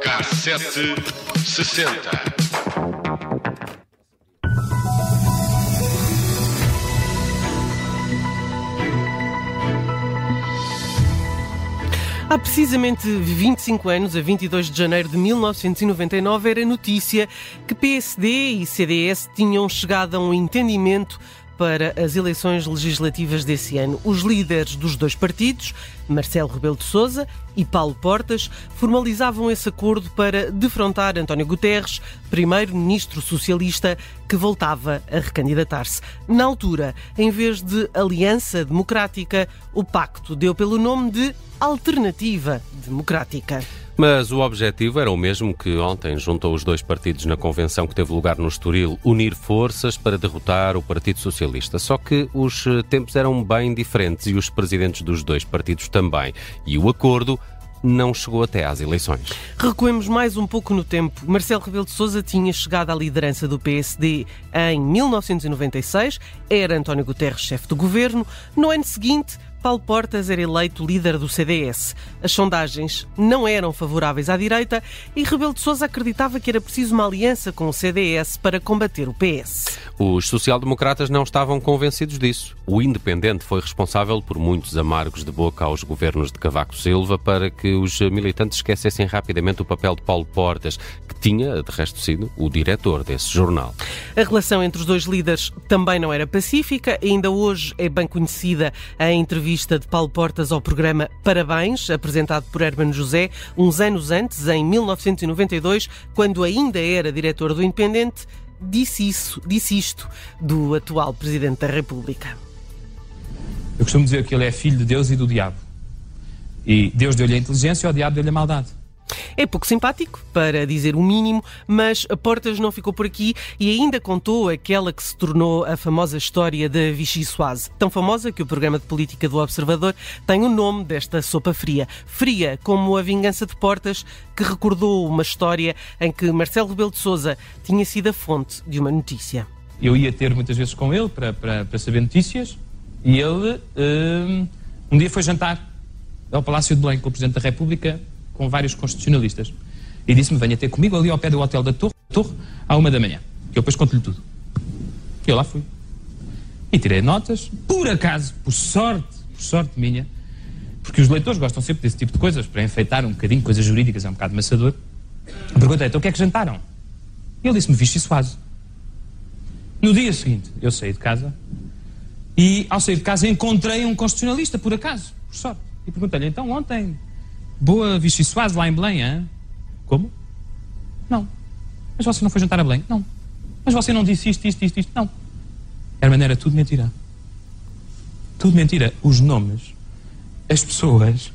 Cassete sessenta. Há precisamente 25 anos, a 22 de janeiro de 1999, era notícia que PSD e CDS tinham chegado a um entendimento para as eleições legislativas desse ano. Os líderes dos dois partidos, Marcelo Rebelo de Sousa e Paulo Portas, formalizavam esse acordo para defrontar António Guterres, primeiro-ministro socialista que voltava a recandidatar-se. Na altura, em vez de Aliança Democrática, o pacto deu pelo nome de Alternativa Democrática. Mas o objetivo era o mesmo que ontem juntou os dois partidos na convenção que teve lugar no Estoril, unir forças para derrotar o Partido Socialista. Só que os eh, tempos eram bem diferentes e os presidentes dos dois partidos também. E o acordo não chegou até às eleições. Recuemos mais um pouco no tempo. Marcelo Rebelo de Sousa tinha chegado à liderança do PSD em 1996, era António Guterres chefe do governo. No ano seguinte, Paulo Portas era eleito líder do CDS. As sondagens não eram favoráveis à direita e Rebelo de Sousa acreditava que era preciso uma aliança com o CDS para combater o PS. Os social-democratas não estavam convencidos disso. O Independente foi responsável por muitos amargos de boca aos governos de Cavaco Silva para que os militantes esquecessem rapidamente o papel de Paulo Portas, que tinha, de resto, sido o diretor desse jornal. A relação entre os dois líderes também não era pacífica. Ainda hoje é bem conhecida a entrevista de Paulo Portas ao programa Parabéns, apresentado por Hermano José, uns anos antes, em 1992, quando ainda era diretor do Independente disse isso, disse isto do atual Presidente da República. Eu costumo dizer que ele é filho de Deus e do diabo. E Deus deu-lhe a inteligência e o diabo deu-lhe a maldade. É pouco simpático, para dizer o mínimo, mas a Portas não ficou por aqui e ainda contou aquela que se tornou a famosa história da Vichy Soise. Tão famosa que o programa de política do Observador tem o nome desta sopa fria. Fria como a vingança de Portas, que recordou uma história em que Marcelo Rebelo de Sousa tinha sido a fonte de uma notícia. Eu ia ter muitas vezes com ele para, para, para saber notícias e ele um, um dia foi jantar ao Palácio de Belém com o Presidente da República com vários constitucionalistas. E disse-me: venha ter comigo ali ao pé do hotel da Torre, Torre à uma da manhã. Que eu depois conto-lhe tudo. E eu lá fui. E tirei notas, por acaso, por sorte, por sorte minha, porque os leitores gostam sempre desse tipo de coisas, para enfeitar um bocadinho, coisas jurídicas, é um bocado maçador. Perguntei: então o que é que jantaram? E ele disse-me: Vichy Soase. No dia seguinte, eu saí de casa e, ao sair de casa, encontrei um constitucionalista, por acaso, por sorte. E perguntei-lhe: então ontem Boa Vichy Soase lá em Belém, hein? Como? Não. Mas você não foi jantar a Belém? Não. Mas você não disse isto, isto, isto, isto? Não. Herman, era tudo mentira. Tudo mentira. Os nomes, as pessoas,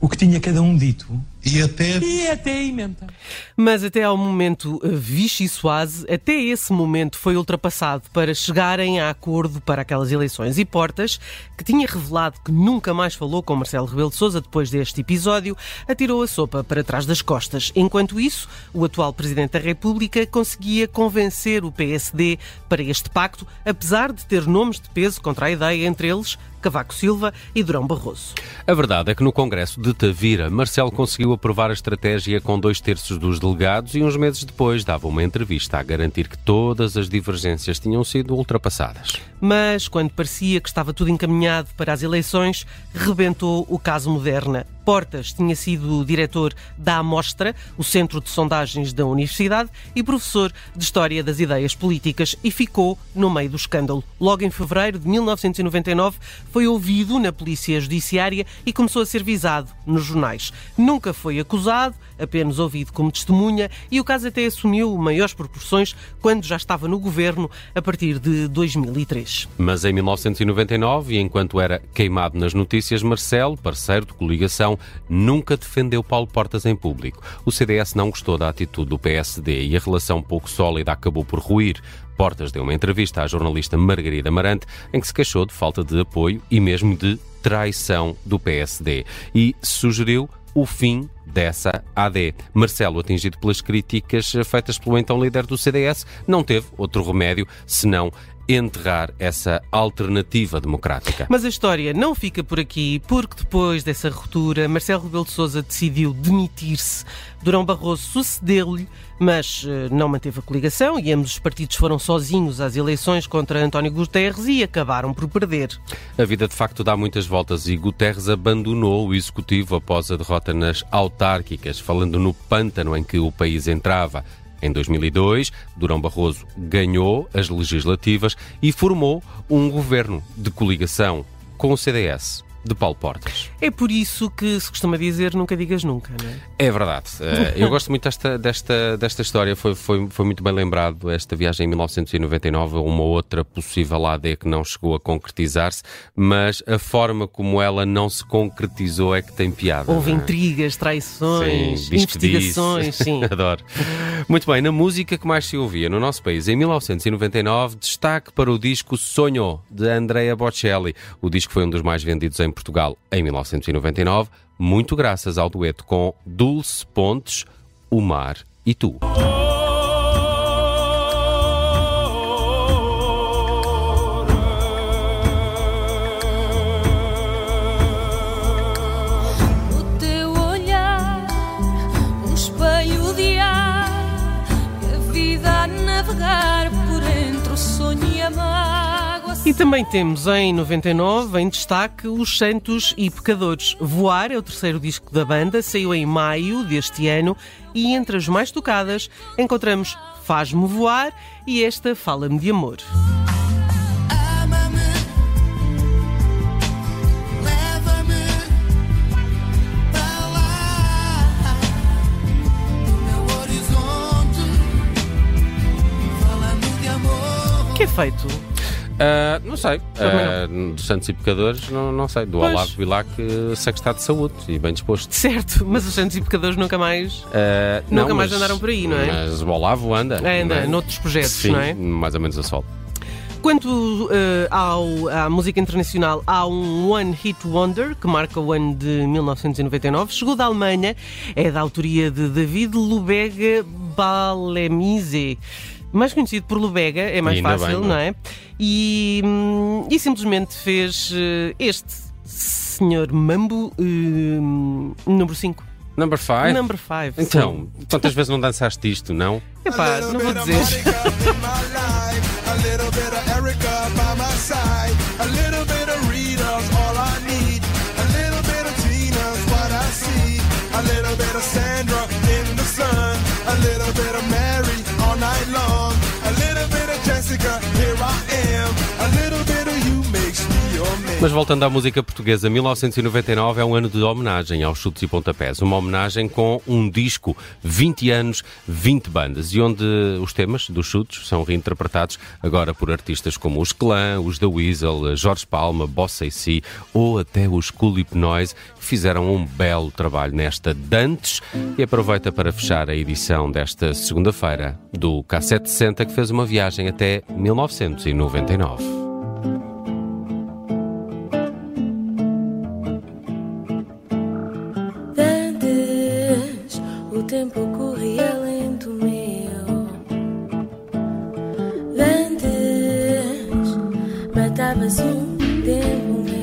o que tinha cada um dito e até... E até a emenda. Mas até ao momento eh, Vichy Soase, até esse momento foi ultrapassado para chegarem a acordo para aquelas eleições. E Portas, que tinha revelado que nunca mais falou com Marcelo Rebelo de Sousa depois deste episódio, atirou a sopa para trás das costas. Enquanto isso, o atual Presidente da República conseguia convencer o PSD para este pacto, apesar de ter nomes de peso contra a ideia, entre eles Cavaco Silva e Durão Barroso. A verdade é que no Congresso de Tavira, Marcelo conseguiu aprovar a estratégia com dois terços dos delegados e uns meses depois dava uma entrevista a garantir que todas as divergências tinham sido ultrapassadas. Mas quando parecia que estava tudo encaminhado para as eleições, rebentou o caso Moderna. Portas tinha sido diretor da Amostra, o centro de sondagens da Universidade, e professor de História das Ideias Políticas, e ficou no meio do escândalo. Logo em fevereiro de 1999, foi ouvido na Polícia Judiciária e começou a ser visado nos jornais. Nunca foi acusado, apenas ouvido como testemunha, e o caso até assumiu maiores proporções quando já estava no governo a partir de 2003. Mas em 1999, e enquanto era queimado nas notícias, Marcelo, parceiro de coligação, nunca defendeu Paulo Portas em público. O CDS não gostou da atitude do PSD e a relação pouco sólida acabou por ruir. Portas deu uma entrevista à jornalista Margarida Marante em que se queixou de falta de apoio e mesmo de traição do PSD e sugeriu o fim dessa AD. Marcelo, atingido pelas críticas feitas pelo então líder do CDS, não teve outro remédio senão enterrar essa alternativa democrática. Mas a história não fica por aqui, porque depois dessa ruptura, Marcelo Rebelo de Sousa decidiu demitir-se. Durão Barroso sucedeu-lhe, mas uh, não manteve a coligação e ambos os partidos foram sozinhos às eleições contra António Guterres e acabaram por perder. A vida de facto dá muitas voltas e Guterres abandonou o executivo após a derrota nas autárquicas, falando no pântano em que o país entrava. Em 2002, Durão Barroso ganhou as legislativas e formou um governo de coligação com o CDS de Paulo Portas. É por isso que se costuma dizer nunca digas nunca, não é? É verdade. Eh, eu gosto muito desta, desta, desta história. Foi, foi, foi muito bem lembrado esta viagem em 1999, uma outra possível AD que não chegou a concretizar-se, mas a forma como ela não se concretizou é que tem piada. Houve é? intrigas, traições, sim, investigações, sim. Adoro. Muito bem, na música que mais se ouvia no nosso país em 1999, destaque para o disco Sonho, de Andrea Bocelli. O disco foi um dos mais vendidos em Portugal em 1999, muito graças ao dueto com Dulce Pontes, O Mar e Tu. E também temos em 99, em destaque, Os Santos e Pecadores. Voar é o terceiro disco da banda, saiu em maio deste ano e entre as mais tocadas encontramos Faz-me Voar e esta Fala-me de Amor. que é feito? Uh, não sei. Uh, dos Santos e Pecadores, não, não sei. Do pois. Olavo Bilac, sei que está de saúde e bem disposto. Certo, mas os Santos e Pecadores nunca mais, uh, nunca não, mais mas, andaram por aí, não é? Mas o Olavo anda. É, anda, é? noutros projetos, Sim, não é? mais ou menos a sol. Quanto uh, ao, à música internacional, há um One Hit Wonder que marca o ano de 1999. Chegou da Alemanha, é da autoria de David Lubega Balemise mais conhecido por Lubega, é mais fácil, bem, não é? E, hum, e simplesmente fez uh, este senhor Mambo uh, número 5. Number 5? Number 5. Então, sim. quantas vezes não dançaste isto, não? Epá, não vou dizer. A little bit of Sandra in the sun, a little bit of Mary Here I am. Mas voltando à música portuguesa, 1999 é um ano de homenagem aos chutes e pontapés. Uma homenagem com um disco, 20 anos, 20 bandas, e onde os temas dos chutes são reinterpretados agora por artistas como os Clã, os The Weasel, Jorge Palma, Bossa e Si ou até os Cool Noise, que fizeram um belo trabalho nesta Dantes e aproveita para fechar a edição desta segunda-feira do K760 que fez uma viagem até 1999. Matava-se um tempo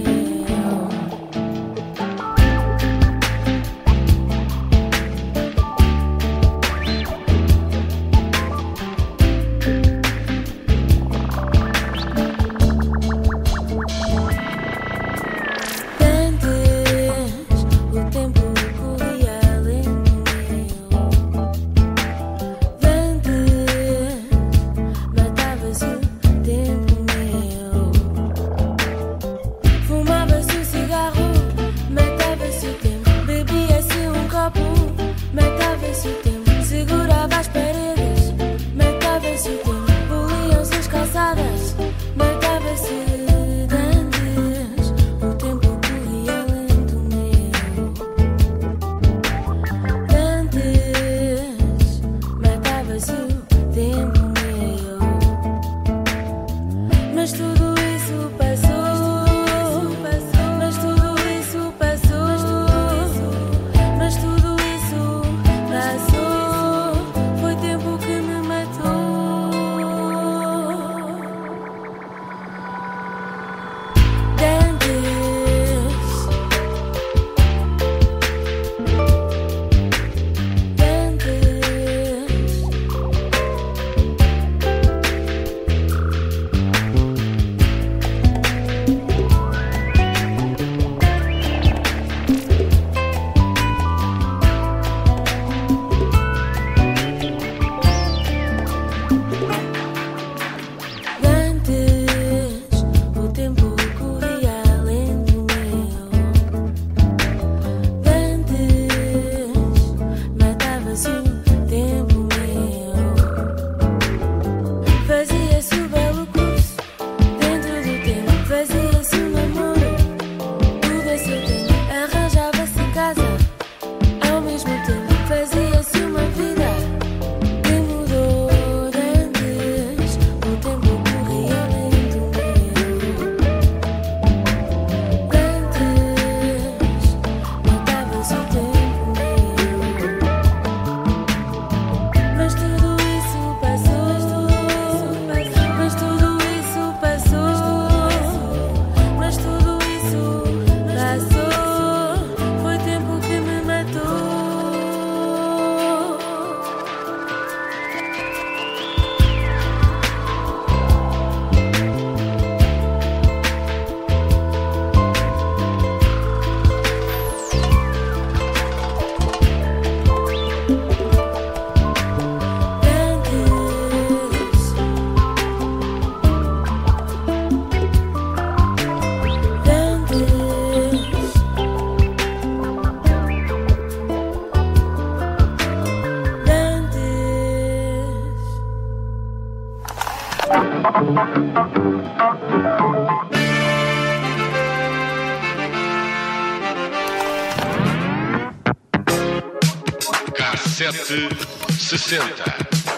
Cassete sessenta.